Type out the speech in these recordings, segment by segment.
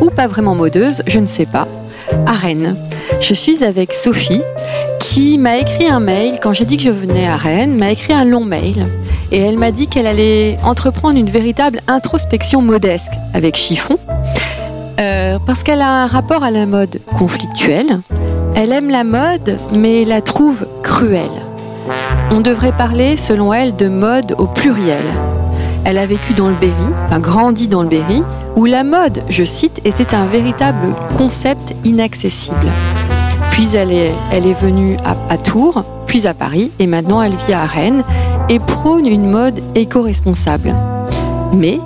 ou pas vraiment modeuse, je ne sais pas, à Rennes. Je suis avec Sophie, qui m'a écrit un mail quand j'ai dit que je venais à Rennes, m'a écrit un long mail. Et elle m'a dit qu'elle allait entreprendre une véritable introspection modesque avec Chiffon, euh, parce qu'elle a un rapport à la mode conflictuelle. Elle aime la mode, mais la trouve cruelle. On devrait parler, selon elle, de mode au pluriel. Elle a vécu dans le Berry, enfin grandi dans le Berry, où la mode, je cite, était un véritable concept inaccessible. Puis elle est, elle est venue à, à Tours, puis à Paris, et maintenant elle vit à Rennes et prône une mode éco-responsable. Mais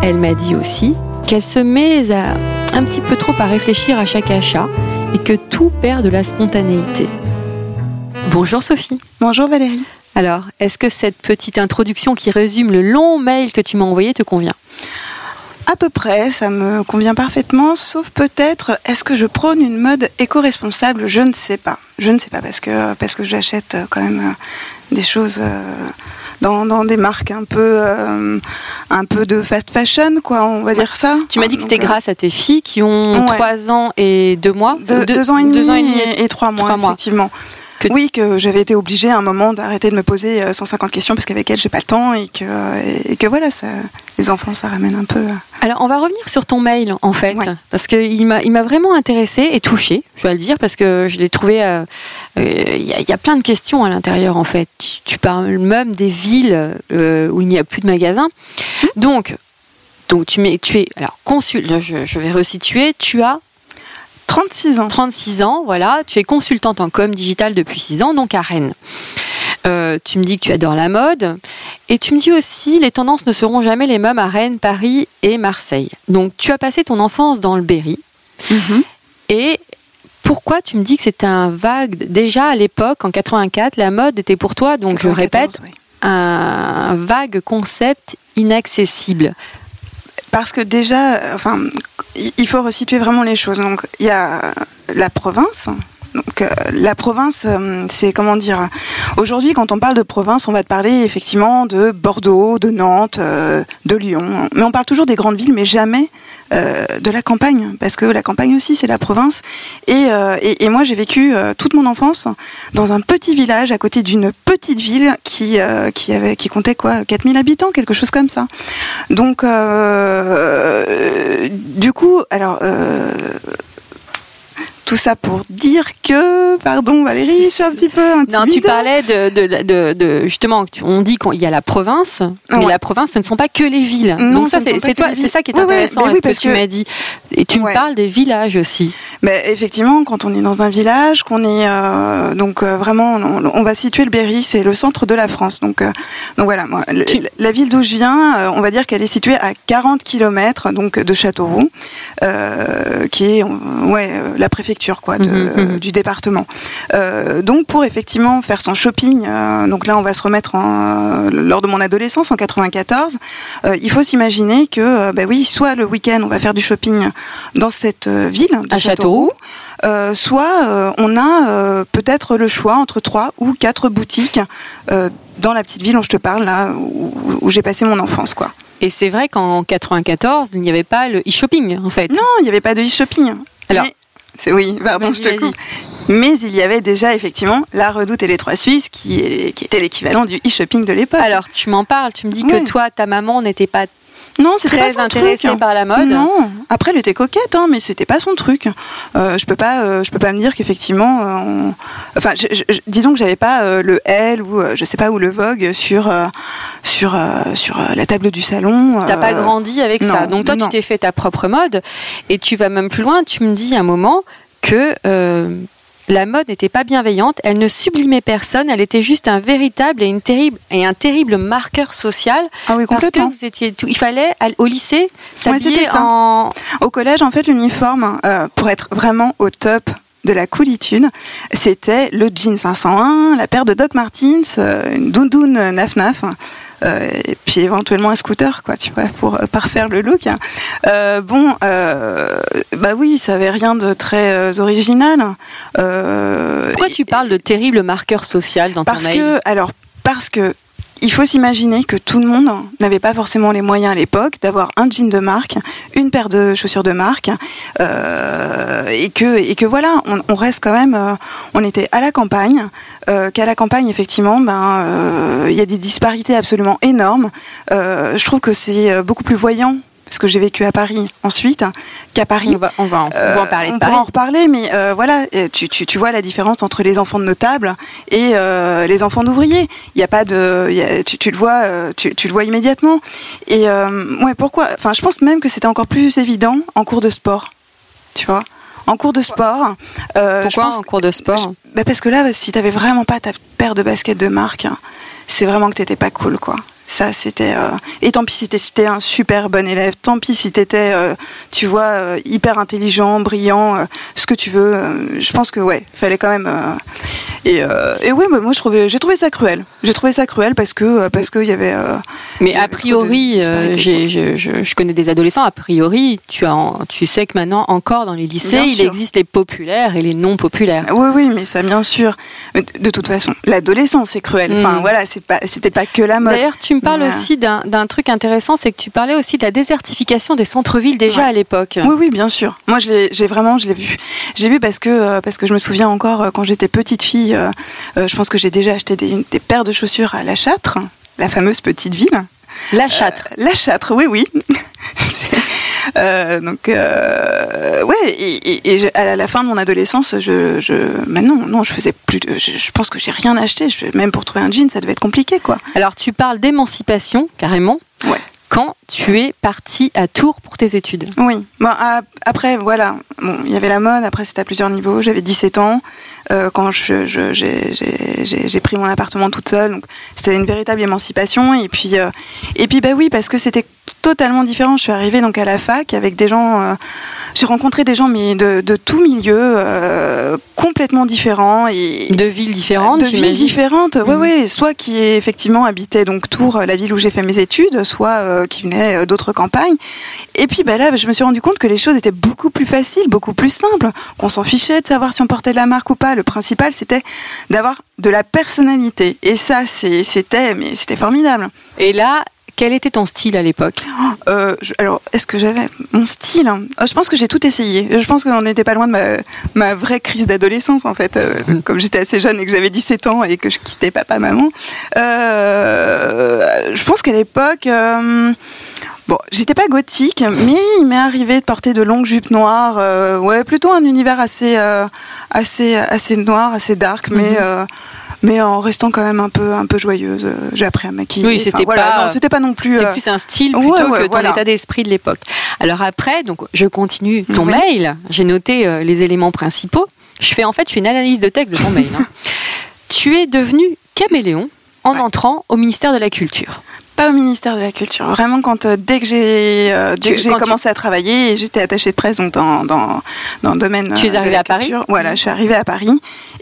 elle m'a dit aussi qu'elle se met à, un petit peu trop à réfléchir à chaque achat et que tout perd de la spontanéité. Bonjour Sophie. Bonjour Valérie. Alors, est-ce que cette petite introduction qui résume le long mail que tu m'as envoyé te convient? À peu près, ça me convient parfaitement, sauf peut-être, est-ce que je prône une mode éco-responsable? Je ne sais pas. Je ne sais pas, parce que, parce que j'achète quand même des choses dans, dans, des marques un peu, euh, un peu de fast fashion, quoi, on va dire ça. Tu m'as dit que c'était grâce à tes filles qui ont Ouais. 3 ans et 2 mois. Deux- deux ans et demi, deux ans et demi et, et trois mois, trois mois. effectivement. Que- Oui, que j'avais été obligée à un moment d'arrêter de me poser euh, 150 questions parce qu'avec elle, j'ai pas le temps et que, et que voilà, ça, les enfants, ça ramène un peu. euh, Alors, on va revenir sur ton mail, en fait, Ouais. parce qu'il m'a, vraiment intéressée et touchée, je dois le dire, parce que je l'ai trouvé. euh, euh, Il y, a- il y a plein de questions à l'intérieur, en fait. Tu, tu parles même des villes euh, où il n'y a plus de magasins. Donc, donc tu, mets, tu es. Alors, consul, je, je vais resituer. Tu as 36 ans. 36 ans, voilà. Tu es consultante en com digital depuis 6 ans, donc à Rennes. Euh, tu me dis que tu adores la mode et tu me dis aussi les tendances ne seront jamais les mêmes à Rennes, Paris et Marseille. Donc tu as passé ton enfance dans le Berry Mhm. et pourquoi tu me dis que c'était un vague? Déjà à l'époque en 84 la mode était pour toi donc je 94, répète oui. un vague concept inaccessible. Parce que déjà, euh, enfin, il faut resituer vraiment les choses. Donc, il y a la province. Donc, euh, la province, euh, c'est comment dire Aujourd'hui, quand on parle de province, on va te parler effectivement de Bordeaux, de Nantes, euh, de Lyon. Mais on parle toujours des grandes villes, mais jamais euh, de la campagne, parce que la campagne aussi, c'est la province. Et, euh, moi, j'ai vécu euh, toute mon enfance dans un petit village à côté d'une petite ville qui, qui, comptait quoi 4000 habitants, quelque chose comme ça. Donc, du coup, alors, tout ça pour dire que, pardon Valérie, je suis un petit peu intimide. Non, tu parlais de, de, de, de- justement, on dit qu'il y a la province, mais Ouais. la province, ce ne sont pas que les villes. Non, Donc ça, c'est c'est toi, ça qui est Ouais, ouais, intéressant, mais avec oui, ce que parce tu m'as dit. Et tu me Ouais. parles des villages aussi. Effectivement, quand on est dans un village, qu'on est euh, donc euh, vraiment, on, on va situer le Berry, c'est le centre de la France. Donc, euh, donc voilà, moi, Tu- la ville d'où je viens, euh, on va dire qu'elle est située à 40 km donc de Châteauroux, euh, qui est ouais euh, la préfecture quoi de- Mhm, mhm. du département. Euh, donc pour effectivement faire son shopping, euh, donc là on va se remettre en, lors de mon adolescence en 94, euh, il faut s'imaginer que bah oui, soit le week-end on va faire du shopping dans cette ville de À Châteauroux. Euh, soit euh, on a euh, peut-être le choix entre trois ou quatre boutiques dans la petite ville dont je te parle là où, où j'ai passé mon enfance quoi. Et c'est vrai qu'en 94, il n'y avait pas le e-shopping, en fait. Non, il n'y avait pas de e-shopping. Alors- Mais- c'est oui, pardon, je te vas-y. coupe. Mais il y avait déjà effectivement la Redoute et les Trois Suisses qui, est- qui était l'équivalent du e-shopping de l'époque. Alors, tu m'en parles, tu me dis que toi, ta maman n'était pas non, c'était pas très son intéressée truc. par la mode. Non, après elle était coquette, hein, mais c'était pas son truc. Euh, je peux pas, euh, je peux pas me dire qu'effectivement, euh, on- enfin, je- je- disons que j'avais pas euh, le L ou je sais pas ou le Vogue sur sur sur la table du salon. T'as pas grandi avec ça. Donc toi, non. tu t'es fait ta propre mode. Et tu vas même plus loin. Tu me dis à un moment que la mode n'était pas bienveillante. Elle ne sublimait personne. Elle était juste un véritable et, une terrible, et un terrible marqueur social. Ah oui, Parce que complètement. vous étiez tout. Il fallait au lycée s'habiller en. Au collège, en fait, l'uniforme, euh, pour être vraiment au top de la coolitude, c'était le jean 501, la paire de Doc Martens, euh, une doudoune naf naf. Euh, et puis éventuellement un scooter, quoi, tu vois, pour euh, parfaire le look. Euh, bon, euh, bah oui, ça avait rien de très original. Pourquoi tu parles de terrible marqueur social dans parce ton mail? que, alors, parce que il faut s'imaginer que tout le monde n'avait pas forcément les moyens à l'époque d'avoir un jean de marque, une paire de chaussures de marque, euh, et que voilà, on, reste quand même, euh, on était à la campagne, euh, qu'à la campagne effectivement, ben il y a des disparités absolument énormes. Je trouve que c'est beaucoup plus voyant parce que j'ai vécu à Paris ensuite qu'à Paris. on va, on, va en, on va en parler Euh, de on Paris. pourra en reparler, mais euh, voilà, euh, tu, tu, tu vois la différence entre les enfants de notables et les enfants d'ouvriers. Il y a pas de, il y a- tu, tu le vois, tu, tu le vois immédiatement. Et ouais, pourquoi Enfin, je pense même que c'était encore plus évident en cours de sport. Tu vois, en cours de sport. euh, je Pourquoi pense en cours de sport bah parce que là, si t'avais vraiment pas ta paire de baskets de marque, c'est vraiment que t'étais pas cool, quoi. Ça, c'était. euh, Et tant pis si t'étais un super bon élève, tant pis si t'étais, euh, tu vois, euh, hyper intelligent, brillant, ce que tu veux. je pense que, ouais, fallait quand même. Et, et ouais, bah, moi, je trouvais, j'ai trouvé ça cruel. J'ai trouvé ça cruel parce que parce qu'il y avait. Mais y a avait priori, je, connais des adolescents, a priori, tu, as en- tu sais que maintenant, encore dans les lycées, Bien il sûr. existe les populaires et les non populaires. Oui, oui, mais ça, bien sûr. De toute façon, l'adolescence, c'est cruel. Enfin, Mm. voilà, c'est pas, c'est peut-être pas que la mode. D'ailleurs, tu me parles aussi d'un truc intéressant, c'est que tu parlais aussi de la désertification des centres-villes déjà Ouais. à l'époque. Oui, oui, bien sûr. Moi, j'ai vraiment, je l'ai vu. J'ai vu parce que euh, parce que je me souviens encore euh, quand j'étais petite fille. euh, euh, je pense que j'ai déjà acheté des, une- des paires de chaussures à La Châtre, la fameuse petite ville. La châtre. La Châtre, oui, oui. Euh, donc, euh, ouais, et, et- et je- à la fin de mon adolescence, je, je, mais non, non, je faisais plus. De, je, je pense que j'ai rien acheté. Je, même pour trouver un jean, ça devait être compliqué, quoi. Alors, tu parles d'émancipation, carrément, Ouais. quand tu es parti à Tours pour tes études. Oui. Bon, après, voilà. Bon, il y avait la mode. Après, c'était à plusieurs niveaux. J'avais 17 ans euh, quand je- je- j'ai pris mon appartement toute seule. Donc, c'était une véritable émancipation. Et puis, euh, et puis, bah oui, parce que c'était totalement différent. Je suis arrivée donc à la fac avec des gens. euh, j'ai rencontré des gens, mais de, de tout milieu, euh, complètement différents et De villes différentes, de villes différentes, ouais, ouais, soit qui effectivement habitaient donc Tours, la ville où j'ai fait mes études, soit euh, qui venaient d'autres campagnes. Et puis bah là, je me suis rendu compte que les choses étaient beaucoup plus faciles, beaucoup plus simples, qu'on s'en fichait de savoir si on portait de la marque ou pas. Le principal, c'était d'avoir de la personnalité. Et ça, c'était, mais c'était formidable. Et là, quel était ton style à l'époque Euh, je- alors, est-ce que j'avais mon style hein Euh, Je pense que j'ai tout essayé. Je pense qu'on n'était pas loin de ma, ma vraie crise d'adolescence, en fait. Euh, comme j'étais assez jeune et que j'avais 17 ans et que je quittais papa-maman. Euh, je pense qu'à l'époque... euh, Bon, j'étais pas gothique, mais il m'est arrivé de porter de longues jupes noires. euh, ouais, plutôt un univers assez, euh, assez, assez noir, assez dark, mais, Mhm. euh, mais en restant quand même un peu, un peu joyeuse. Euh, J'ai appris à maquiller. Oui, c'était voilà, pas- non, c'était pas non plus. C'est euh, plus un style plutôt ouais, ouais, que ton voilà. état d'esprit de l'époque. Alors après, donc je continue ton Oui. mail. J'ai noté euh, les éléments principaux. Je fais en fait je fais une analyse de texte de ton mail. hein. Tu es devenu caméléon en Ouais. entrant au ministère de la Culture. Pas au ministère de la Culture. Vraiment, quand euh, dès que j'ai euh, dès que j'ai tu- commencé à travailler, j'étais attachée de presse donc dans, dans, dans le domaine. Tu es euh, de arrivée la à Paris culture. Voilà, je suis arrivée à Paris.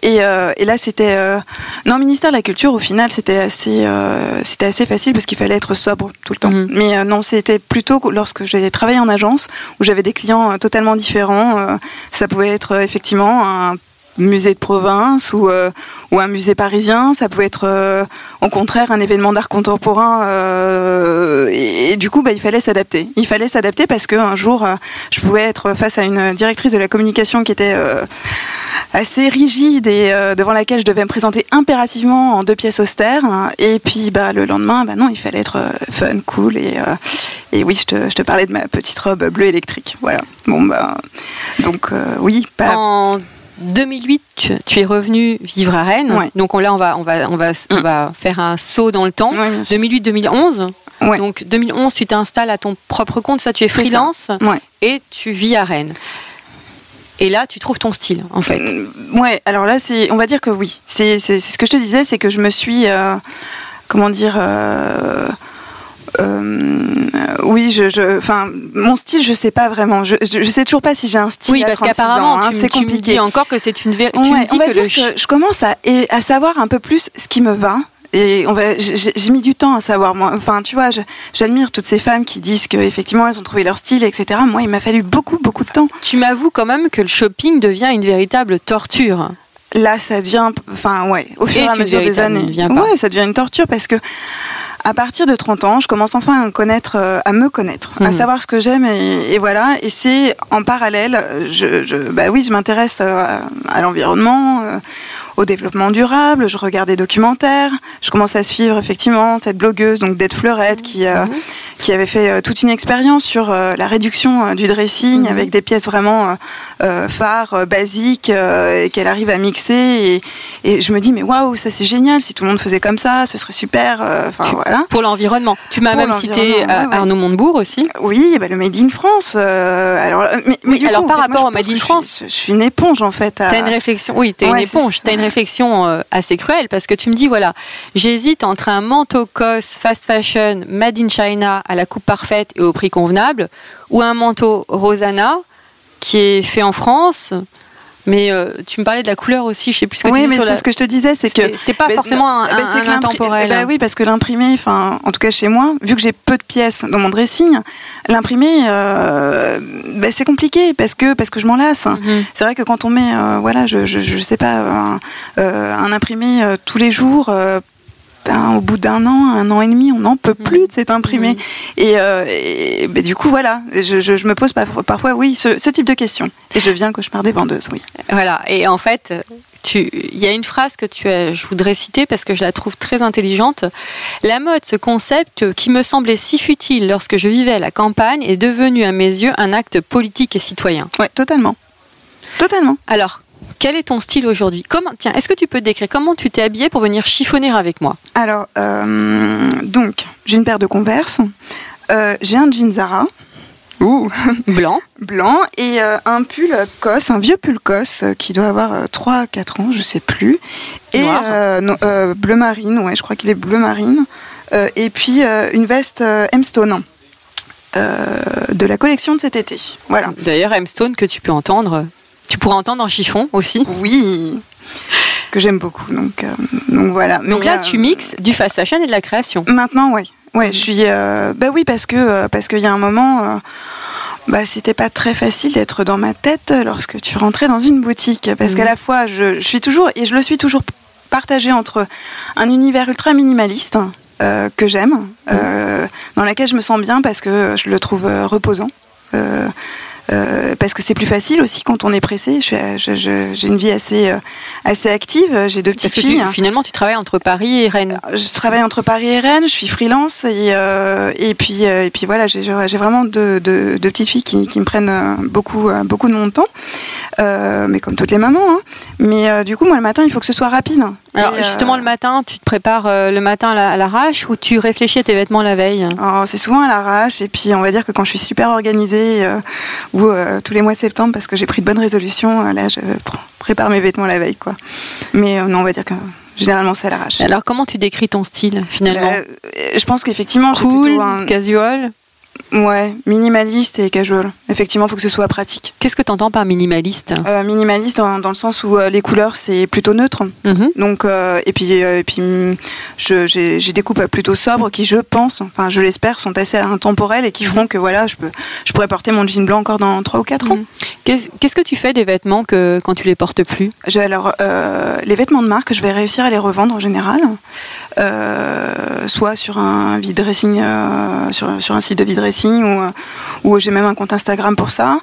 Et, euh, et là, c'était. euh, non, ministère de la Culture, au final, c'était assez, euh, c'était assez facile parce qu'il fallait être sobre tout le temps. Mhm. Mais euh, non, c'était plutôt que lorsque j'ai travaillé en agence où j'avais des clients totalement différents. euh, ça pouvait être effectivement un musée de province ou, euh, ou un musée parisien, ça pouvait être euh, au contraire un événement d'art contemporain euh, et, du coup bah, il fallait s'adapter. Il fallait s'adapter parce qu'un jour je pouvais être face à une directrice de la communication qui était assez rigide et devant laquelle je devais me présenter impérativement en deux pièces austères et puis bah, le lendemain bah non il fallait être fun, cool et, et oui je te, je parlais de ma petite robe bleue électrique. Voilà. Bon bah donc oui pas 2008, tu, tu es revenu vivre à Rennes. Ouais. Donc on, là, on va, on, va, on, va, on Mm. va faire un saut dans le temps. Ouais, bien sûr. 2008-2011. Ouais. Donc 2011, tu t'installes à ton propre compte. Ça, tu es freelance et tu vis à Rennes. Et là, tu trouves ton style, en fait. Euh, Ouais, alors là, c'est, on va dire que oui. C'est, ce que je te disais, c'est que je me suis, euh, comment dire, euh, oui, je, je, enfin, mon style, je sais pas vraiment. Je, je, je sais toujours pas si j'ai un style. Oui, parce 36 qu'apparemment, hein, tu, c'est tu me compliqué. dis encore que c'est une vérité. Ouais, on va que dire le que je commence à, et- à savoir un peu plus ce qui me va. Et on va, j'ai mis du temps à savoir. Moi, enfin, tu vois, j'admire toutes ces femmes qui disent que effectivement elles ont trouvé leur style, etc. Moi, il m'a fallu beaucoup, beaucoup de temps. tu m'avoues quand même que le shopping devient une véritable torture. Là, ça devient, enfin, ouais, au fur Et à mesure des années. Ouais, ça devient une torture parce que à partir de 30 ans, je commence enfin à connaître, euh, à me connaître, à Mhm. savoir ce que j'aime et, et voilà. Et c'est en parallèle, je, je- bah oui, je m'intéresse euh, à, à l'environnement, euh, au développement durable. Je regarde des documentaires. Je commence à suivre effectivement cette blogueuse, donc Dette Fleurette, qui euh, Mhm. qui avait fait euh, toute une expérience sur euh, la réduction du dressing Mhm. avec des pièces vraiment phares, basiques, et qu'elle arrive à mixer. Et, et je me dis, mais waouh, ça c'est génial, si tout le monde faisait comme ça, ce serait super. Enfin voilà. Pour l'environnement. Tu m'as même cité l'environnement, ouais, ouais. Arnaud Montebourg aussi. Oui, bah, le Made in France. alors, mais, mais Oui, du alors coup, par moi, rapport au Made in France. je, je suis une éponge en fait. à- T'as une réflexion, oui, t'es une Ouais, éponge. ça. T'as une réflexion euh, assez cruelle parce que tu me dis voilà, j'hésite entre un manteau COS fast fashion made in China à la coupe parfaite et au prix convenable, ou un manteau Rosanna qui est fait en France. Mais euh, tu me parlais de la couleur aussi, je sais plus ce que tu oui, mais c'est la. ce que je te disais, c'est que C'était pas Mais forcément un, ben, un- intemporel. ben oui, parce que l'imprimé, enfin, en tout cas chez moi, vu que j'ai peu de pièces dans mon dressing, l'imprimé, euh, ben, c'est compliqué parce que parce que je m'en lasse. Mhm. C'est vrai que quand on met, euh, voilà, je, je, je sais pas, un, un imprimé tous les jours. Euh, ben, au bout d'un an, un an et demi, on n'en peut plus de cet imprimé. Mhm. Et, euh, et, ben, du coup, voilà, je, je, je me pose par- parfois, oui, ce, ce type de questions. Et je viens le cauchemar des vendeuses, oui. Voilà, et en fait, il y a une phrase que tu as, je voudrais citer parce que je la trouve très intelligente. La mode, ce concept qui me semblait si futile lorsque je vivais à la campagne, est devenu à mes yeux un acte politique et citoyen. Ouais, totalement. Totalement. Alors, quel est ton style aujourd'hui Comment Tiens, est-ce que tu peux te décrire comment tu t'es habillée pour venir chiffonner avec moi Alors, euh, donc, j'ai une paire de Converse, euh, j'ai un jean Zara, ouh, Blanc. blanc, et euh, un pull COS, un vieux pull COS euh, qui doit avoir 3-4 ans, je sais plus. Et euh, non, euh, bleu marine, ouais, je crois qu'il est bleu marine. Euh, et puis euh, une veste euh, M-Stone. euh, de la collection de cet été. Voilà. D'ailleurs, M Stone que tu peux entendre, tu pourras entendre en chiffon aussi. Oui, que j'aime beaucoup. Donc, euh, donc voilà. Donc là, euh, tu mixes du fast fashion et de la création. Maintenant, ouais. Ouais, je suis. euh, bah oui, parce que parce qu'il y a un moment. bah, c'était pas très facile d'être dans ma tête lorsque tu rentrais dans une boutique. Parce qu'à la fois, je, je suis toujours, et je le suis toujours partagée entre un univers ultra minimaliste euh, que j'aime, euh, dans lequel je me sens bien parce que je le trouve reposant. Euh, euh, parce que c'est plus facile aussi quand on est pressé. Je suis, euh, je- je- j'ai une vie assez, euh, assez active. J'ai deux petites Parce que filles. tu- finalement, tu travailles entre Paris et Rennes. Je travaille entre Paris et Rennes, je suis freelance et, euh, et, puis, euh, et puis voilà, j'ai vraiment deux, deux- deux petites filles qui, qui me prennent euh, beaucoup, euh, beaucoup de mon temps, Euh, mais comme toutes les mamans. hein. Mais euh, du coup, moi le matin, il faut que ce soit rapide. Alors Et, justement euh, le matin, tu te prépares euh, le matin à la- à l'arrache ou tu réfléchis à tes vêtements la veille? Oh, c'est souvent à l'arrache et puis on va dire que quand je suis super organisée euh, ou euh, tous les mois de septembre parce que j'ai pris de bonnes résolutions, euh, là je pr- prépare mes vêtements la veille quoi. Mais euh, non, on va dire que généralement c'est à l'arrache. Alors comment tu décris ton style finalement? Euh, je pense qu'effectivement j'ai Cool, plutôt un casual. Ouais, minimaliste et casual. Effectivement, il faut que ce soit pratique. Qu'est-ce que tu entends par minimaliste? Euh, minimaliste dans, dans le sens où euh, les couleurs c'est plutôt neutre. Mhm. Donc euh, et puis et puis mm, j'ai j'ai des coupes plutôt sobres qui je pense, enfin je l'espère, sont assez intemporelles et qui feront que voilà je peux je pourrais porter mon jean blanc encore dans 3 ou 4 ans. Mhm. Qu'est-ce qu'est-ce que tu fais des vêtements que quand tu les portes plus? Alors les vêtements de marque, je vais réussir à les revendre en général, soit sur un vide dressing, sur, sur un site de vide dressing ou, euh, ou j'ai même un compte Instagram pour ça.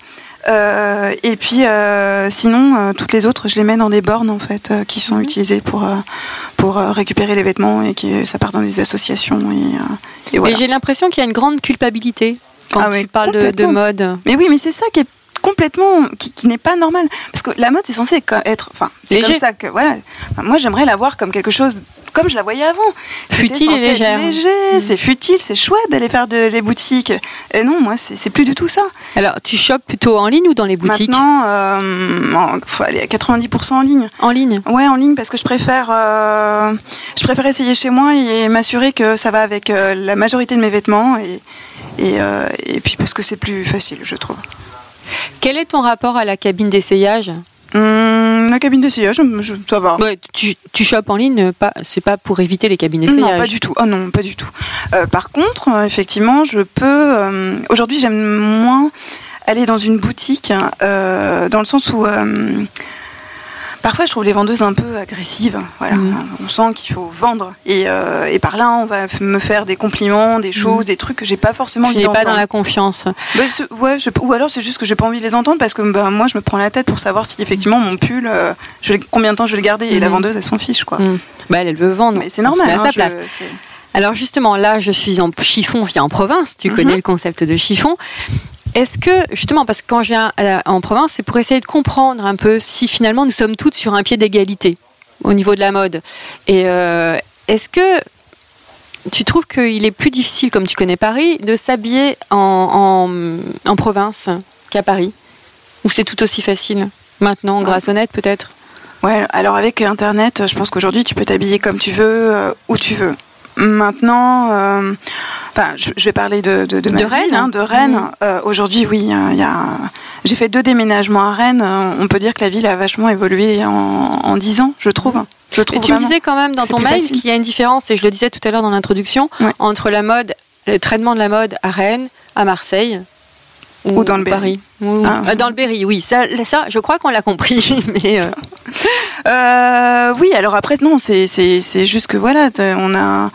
Euh, et puis euh, sinon, euh, toutes les autres, je les mets dans des bornes en fait qui sont Mhm. utilisées pour pour récupérer les vêtements et qui ça part dans des associations et, et voilà. J'ai l'impression qu'il y a une grande culpabilité quand Ah tu oui, parles de, mode. Mais oui, mais c'est ça qui est complètement qui, qui n'est pas normal parce que la mode c'est censé être enfin c'est comme ça que voilà moi j'aimerais la voir comme quelque chose comme je la voyais avant. Futile et légère. léger, Mm. c'est futile c'est chouette d'aller faire de, les boutiques. Et non moi c'est plus du tout ça. Alors tu chopes plutôt en ligne ou dans les boutiques? Maintenant euh, en- faut aller à 90% en ligne. En ligne? ouais en ligne parce que je préfère euh, je préfère essayer chez moi et m'assurer que ça va avec euh, la majorité de mes vêtements et et, euh, et puis parce que c'est plus facile je trouve. Quel est ton rapport à la cabine d'essayage? Hum, la cabine d'essayage, je- je- ça va. Ouais, tu, tu chopes en ligne, pas, c'est pas pour éviter les cabines d'essayage. Non, pas du tout. Oh non, pas du tout. Euh, par contre, euh, effectivement, je peux. euh, Aujourd'hui, j'aime moins aller dans une boutique, euh, dans le sens où. Parfois, je trouve les vendeuses un peu agressives. Voilà, Mhm. on sent qu'il faut vendre, et, euh, et par là, on va me faire des compliments, des choses, des trucs que j'ai pas forcément Tu envie n'es pas dans d'entendre. la confiance. Bah, c'est- ouais, je- ou alors c'est juste que j'ai pas envie de les entendre parce que bah, moi, je me prends la tête pour savoir si effectivement mon pull, euh, je combien de temps je vais le garder, et la Mhm. vendeuse, elle s'en fiche, quoi. Bah, elle, elle veut vendre. Mais c'est normal. Met à hein, sa je- place. c'est- Alors justement, là, je suis en chiffon, via en province. Tu Mhm. connais le concept de chiffon. Est-ce que, justement, parce que quand je viens la- en province, c'est pour essayer de comprendre un peu si finalement nous sommes toutes sur un pied d'égalité au niveau de la mode. Et euh, est-ce que tu trouves qu'il est plus difficile, comme tu connais Paris, de s'habiller en, en- en province qu'à Paris? Ou c'est tout aussi facile maintenant, grâce au net peut-être? Ouais, alors avec Internet, je pense qu'aujourd'hui, tu peux t'habiller comme tu veux, euh, où tu veux. Maintenant, euh, enfin, je, je vais parler de, de, de ma De ville, Rennes hein, de Rennes. Euh, Aujourd'hui, oui, il y a, j'ai fait deux déménagements à Rennes. Euh, On peut dire que la ville a vachement évolué en, 10 ans, je trouve. Je Et trouve tu me vraiment. disais quand même dans ton mail qu'il y a une différence, et je le disais tout à l'heure dans l'introduction, Ouais. entre la mode, le traitement de la mode à Rennes, à Marseille. Ou dans le. Ou- Ah. Dans le Berry, oui. Ça, ça je crois qu'on l'a compris. Mais euh, Euh, oui, alors après, non, c'est, juste que voilà, on a.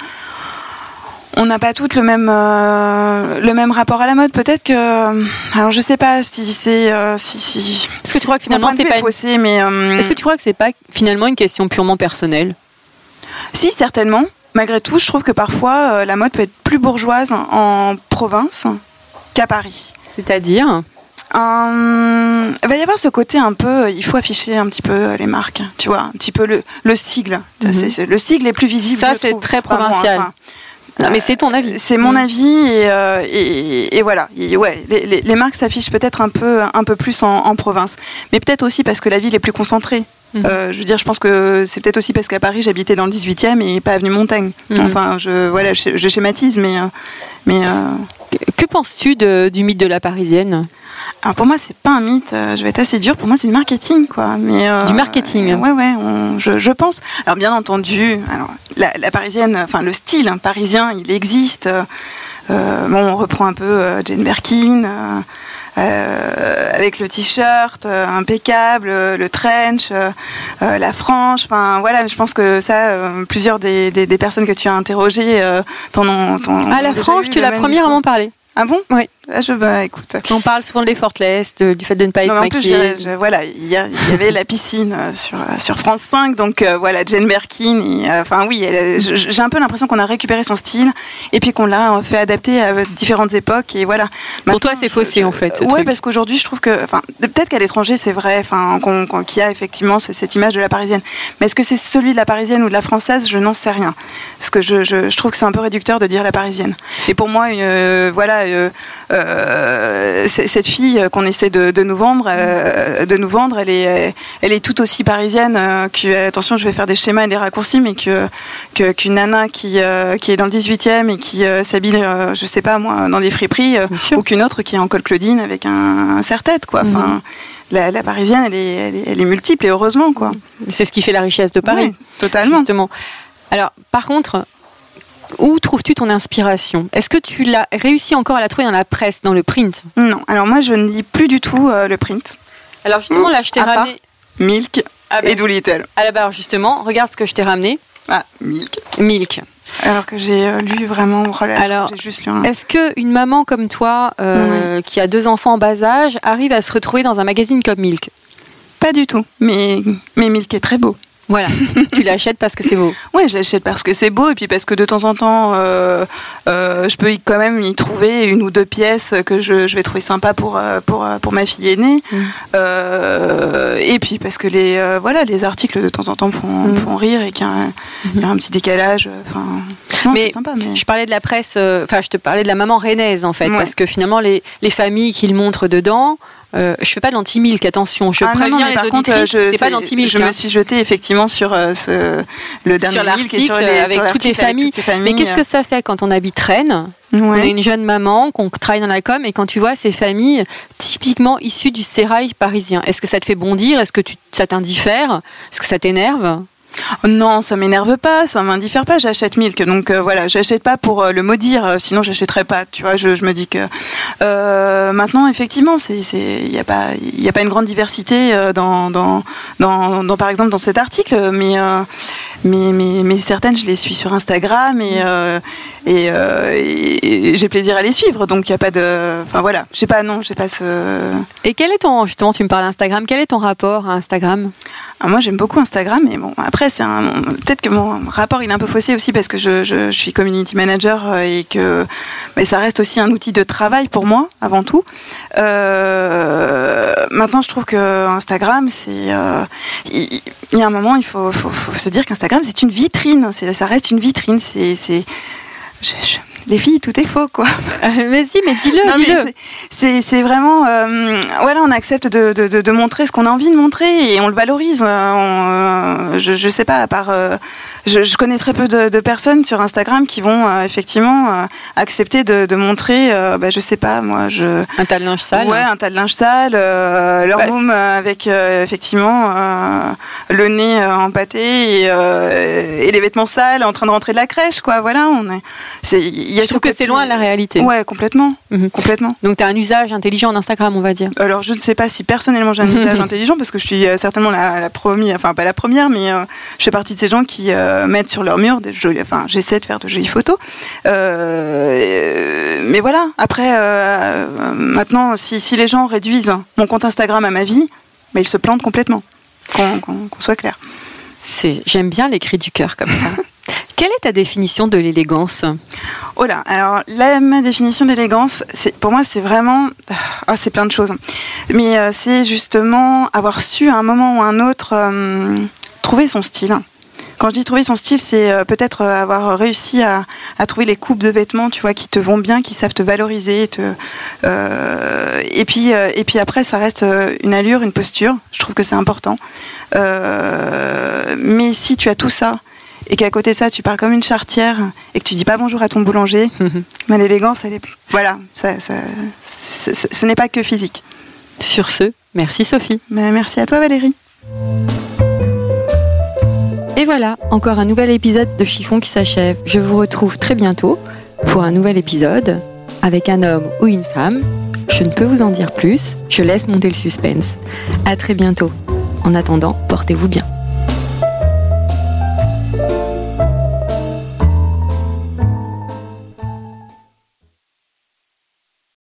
On n'a pas toutes le même, euh, le même rapport à la mode. Peut-être que. Alors, je sais pas si c'est. si, si, est-ce que tu crois que finalement c'est pas faussé, mais. Est-ce que tu crois que c'est pas finalement une question purement personnelle? Si, certainement. Malgré tout, je trouve que parfois, la mode peut être plus bourgeoise en province qu'à Paris. C'est-à-dire Euh, il va y avoir ce côté un peu, euh, il faut afficher un petit peu euh, les marques, tu vois, un petit peu le, le sigle. Mhm. Le sigle est plus visible. Ça, c'est très provincial. enfin, Non, mais c'est ton avis. c'est mon Mm. avis et, euh, et, et voilà. Et ouais, les, les- les marques s'affichent peut-être un peu, un peu plus en, en province, mais peut-être aussi parce que la ville est plus concentrée. Euh, je veux dire, je pense que c'est peut-être aussi parce qu'à Paris j'habitais dans le 18e et pas avenue Montaigne. Mhm. Enfin, je voilà, je, je schématise, mais euh, mais euh, Que penses-tu du mythe de la parisienne? Alors pour moi c'est pas un mythe. euh, je vais être assez dur. Pour moi c'est du marketing, quoi. Mais euh, Du marketing. Ouais, ouais. on- je, je pense. Alors bien entendu, alors la, la parisienne, enfin le style hein, parisien, il existe. Euh, euh, bon, on reprend un peu euh, Jane Birkin. Euh, avec le t-shirt euh, impeccable, euh, le trench, la frange, enfin voilà, je pense que ça, euh, plusieurs des, des, des personnes que tu as interrogées euh, t'en ont, Ah, la frange, tu es la première à m'en parler. Ah bon? Oui. Ah, je, bah, écoute. On parle souvent de l'effortless, du fait de ne pas être Non, en plus, maquillée. je- je- voilà, il y, avait la piscine euh, sur, euh, sur France 5, donc euh, voilà, Jane Birkin. et, euh, Enfin, oui, j'ai un peu l'impression qu'on a récupéré son style et puis qu'on l'a fait adapter à différentes époques. Et voilà. Pour toi, c'est faussé, en fait, Ouais, truc. parce qu'aujourd'hui, je trouve que. Enfin, peut-être qu'à l'étranger, c'est vrai, enfin, qu'il y a effectivement ce- cette image de la parisienne. Mais est-ce que c'est celui de la parisienne ou de la française Je n'en sais rien. Parce que je, trouve que c'est un peu réducteur de dire la parisienne. Et pour moi, une, euh, voilà, cette fille qu'on essaie de, de nous vendre, euh, de nous vendre, elle est, elle est tout aussi parisienne euh, que, attention, je vais faire des schémas et des raccourcis, mais que que- qu'une nana qui, euh, qui est dans le 18e et qui euh, s'habille, euh, je sais pas moi, dans des friperies, euh, ou qu'une autre qui est en col Claudine avec un, un serre-tête, quoi. Mhm. Enfin, la, la parisienne, elle est, elle, est, elle est multiple et heureusement, quoi. C'est ce qui fait la richesse de Paris. Oui, totalement. Justement. Alors, par contre, où trouves-tu ton inspiration? Est-ce que tu l'as réussi encore à la trouver dans la presse, dans le print? Non, alors moi, je ne lis plus du tout euh, le print. Alors justement, là, je t'ai part- ramené. Milk Ah ben, et Doolittle. ah, bah, alors justement, regarde ce que je t'ai ramené. Ah, Milk. Milk. Alors que j'ai euh, lu vraiment, là, Alors, j'ai juste lu un... Est-ce que une maman comme toi, euh, qui a deux enfants en bas âge, arrive à se retrouver dans un magazine comme Milk? Pas du tout, mais, mais Milk est très beau. Voilà, tu l'achètes parce que c'est beau. Ouais, je l'achète parce que c'est beau et puis parce que de temps en temps, euh, euh, je peux y, quand même y trouver une ou deux pièces que je, je vais trouver sympa pour, euh, pour, pour ma fille aînée. Mm. Euh, et puis parce que les, voilà, les articles de temps en temps font, Mm. font rire et qu'il y, a un- il y a un petit décalage. Enfin, non, Mais sympa. Mais... Je parlais de la presse, enfin, je te parlais de la maman rennaise en fait, Ouais. parce que finalement, les, les familles qu'ils montrent dedans, euh, je fais pas de l'anti-milk, attention, je Ah, non, non, préviens les auditrices, euh, c'est pas l'anti-milk. Je hein. me suis jetée effectivement sur euh, ce, le dernier sur Milk et l'article les- avec sur toutes les avec familles. toutes ces familles. Mais qu'est-ce que ça fait quand on habite Rennes? On est une jeune maman, qu'on travaille dans la com, et quand tu vois ces familles typiquement issues du sérail parisien, est-ce que ça te fait bondir? Est-ce que tu, ça t'indiffère? Est-ce que ça t'énerve? Non, ça m'énerve pas, ça m'indiffère pas. J'achète Milk, donc euh, voilà, j'achète pas pour euh, le maudire, euh, sinon j'achèterais pas. Tu vois, je, je me dis que euh, maintenant, effectivement, il y a pas, il y a pas une grande diversité euh, dans, dans, dans, dans, par exemple, dans cet article, mais euh, mais, mais, mais certaines, je les suis sur Instagram et euh, et, et- et j'ai plaisir à les suivre. Donc il y a pas de, enfin voilà, je sais pas, non, j'ai pas ce. Et quel est ton, justement, tu me parles d'Instagram, quel est ton rapport à Instagram? Ah, moi, j'aime beaucoup Instagram, mais bon, après, c'est un. Peut-être que mon rapport, il est un peu faussé aussi parce que je, je- je suis community manager et que mais ça reste aussi un outil de travail pour moi, avant tout. Euh, maintenant, je trouve que Instagram, c'est. euh, il, y a un moment, il faut, faut- se dire qu'Instagram, c'est une vitrine. Ça reste une vitrine. C'est. Les filles, tout est faux, quoi. Euh, mais dis-le, Non, mais dis-le. c'est- c'est c'est vraiment euh, voilà on accepte de, de- de- de montrer ce qu'on a envie de montrer et on le valorise Euh, on, euh, je, je sais pas à part euh, je, je connais très peu de, personnes sur Instagram qui vont euh, effectivement euh, accepter de, montrer euh, bah, je sais pas moi je Un tas de linge sale. ouais un tas de linge sale euh, leur Bah, euh, avec euh, effectivement euh, le nez euh, empâté et, euh, et les vêtements sales en train de rentrer de la crèche quoi voilà on est c'est y a Je trouve que c'est loin de la réalité. ouais complètement Mhm. complètement Donc, tu as un usage intelligent d'Instagram, on va dire. alors, je ne sais pas si personnellement j'ai un usage intelligent parce que je suis euh, certainement la, la première, enfin pas la première, mais euh, je fais partie de ces gens qui euh, mettent sur leur mur des jolies, enfin j'essaie de faire de jolies photos. Euh, mais voilà, après, maintenant, si, si les gens réduisent mon compte Instagram à ma vie, bah, ils se plantent complètement. Qu'on soit clair. J'aime bien les cris du cœur comme ça. Quelle est ta définition de l'élégance? Oh là, alors la, ma définition d'élégance, pour moi c'est vraiment, ah c'est plein de choses, mais euh, c'est justement avoir su à un moment ou à un autre euh, trouver son style. Quand je dis trouver son style, c'est euh, peut-être avoir réussi à, trouver les coupes de vêtements, tu vois, qui te vont bien, qui savent te valoriser, et puis et puis après ça reste une allure, une posture. Je trouve que c'est important. Mais si tu as tout ça et qu'à côté de ça tu parles comme une chartière et que tu dis pas bonjour à ton boulanger, mais l'élégance, elle est voilà, ça, ça- ce n'est pas que physique. Sur ce, merci Sophie. Merci à toi Valérie. Et voilà, encore un nouvel épisode de Chiffon qui s'achève. Je vous retrouve très bientôt pour un nouvel épisode avec un homme ou une femme. Je ne peux vous en dire plus, je laisse monter le suspense. À très bientôt. En attendant, portez-vous bien.